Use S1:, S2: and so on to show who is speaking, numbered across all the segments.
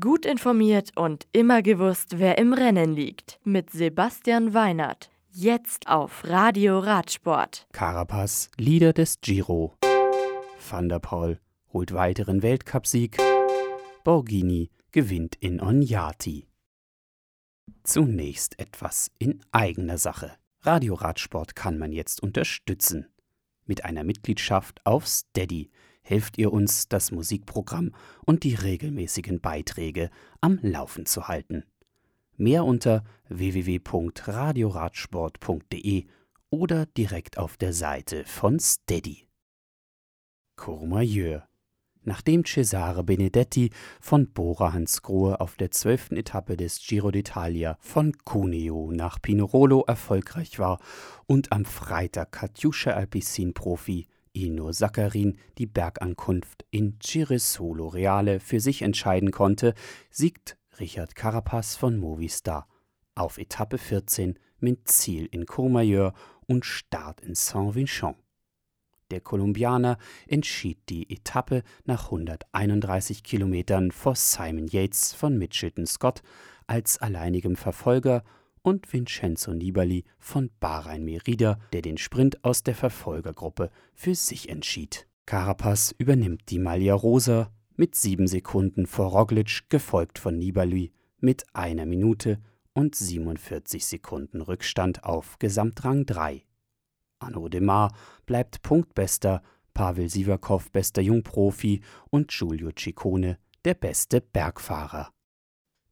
S1: Gut informiert und immer gewusst, wer im Rennen liegt. Mit Sebastian Weinert. Jetzt auf Radio Radsport.
S2: Carapaz, Leader des Giro. Van der Poel holt weiteren Weltcupsieg. Borghini gewinnt in Onyati. Zunächst etwas in eigener Sache. Radio Radsport kann man jetzt unterstützen. Mit einer Mitgliedschaft auf Steady helft ihr uns, das Musikprogramm und die regelmäßigen Beiträge am Laufen zu halten. Mehr unter www.radioradsport.de oder direkt auf der Seite von Steady. Courmayeur Nachdem Cesare Benedetti von Bora Hansgrohe auf der zwölften Etappe des Giro d'Italia von Cuneo nach Pinerolo erfolgreich war und am Freitag Katjuscha Alpecin-Profi Ino Saccharin die Bergankunft in Ciresolo Reale für sich entscheiden konnte, siegt Richard Carapaz von Movistar auf Etappe 14 mit Ziel in Courmayeur und Start in Saint-Vincent. Der Kolumbianer entschied die Etappe nach 131 Kilometern vor Simon Yates von Mitchelton Scott als alleinigem Verfolger und Vincenzo Nibali von Bahrain Merida, der den Sprint aus der Verfolgergruppe für sich entschied. Carapaz übernimmt die Maglia Rosa mit sieben Sekunden vor Roglic, gefolgt von Nibali mit einer Minute und 47 Sekunden Rückstand auf Gesamtrang 3. Arnaud Demar bleibt Punktbester, Pavel Sivakov bester Jungprofi und Giulio Ciccone der beste Bergfahrer.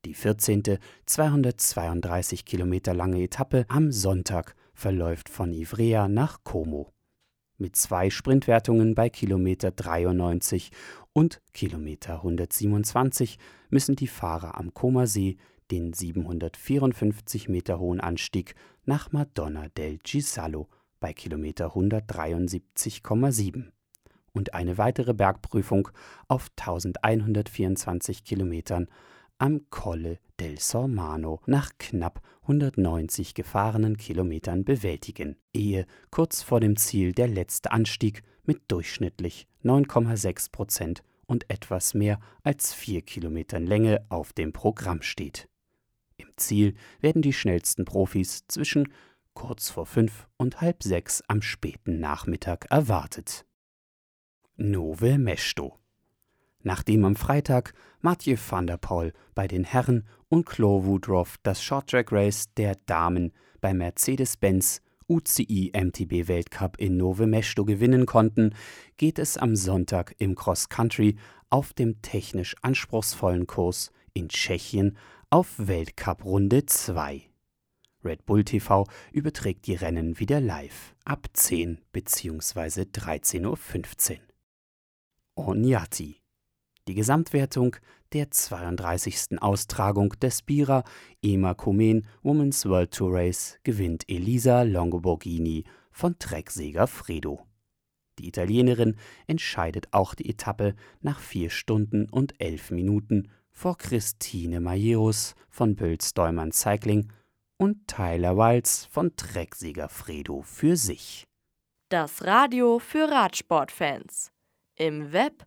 S2: Die 14. 232 Kilometer lange Etappe am Sonntag verläuft von Ivrea nach Como. Mit zwei Sprintwertungen bei Kilometer 93 und Kilometer 127 müssen die Fahrer am Comer See den 754 Meter hohen Anstieg nach Madonna del Gisallo bei Kilometer 173,7 und eine weitere Bergprüfung auf 1124 Kilometern am Colle del Sormano nach knapp 190 gefahrenen Kilometern bewältigen, ehe kurz vor dem Ziel der letzte Anstieg mit durchschnittlich 9,6 Prozent und etwas mehr als vier Kilometern Länge auf dem Programm steht. Im Ziel werden die schnellsten Profis zwischen kurz vor fünf und halb sechs am späten Nachmittag erwartet. Nove Mesto Nachdem am Freitag Mathieu van der Poel bei den Herren und Claude Woodruff das Short-Track Race der Damen bei Mercedes-Benz UCI MTB Weltcup in Nove Mesto gewinnen konnten, geht es am Sonntag im Cross Country auf dem technisch anspruchsvollen Kurs in Tschechien auf Weltcup Runde 2. Red Bull TV überträgt die Rennen wieder live ab 10 bzw. 13.15 Uhr. Onyati die Gesamtwertung der 32. Austragung des Bira EMA Komen Women's World Tour Race gewinnt Elisa Longoborghini von Trecksäger Fredo. Die Italienerin entscheidet auch die Etappe nach 4 Stunden und 11 Minuten vor Christine Majerus von Bölz-Deumann Cycling und Tyler Wiles von Trecksieger Fredo für sich.
S1: Das Radio für Radsportfans. Im Web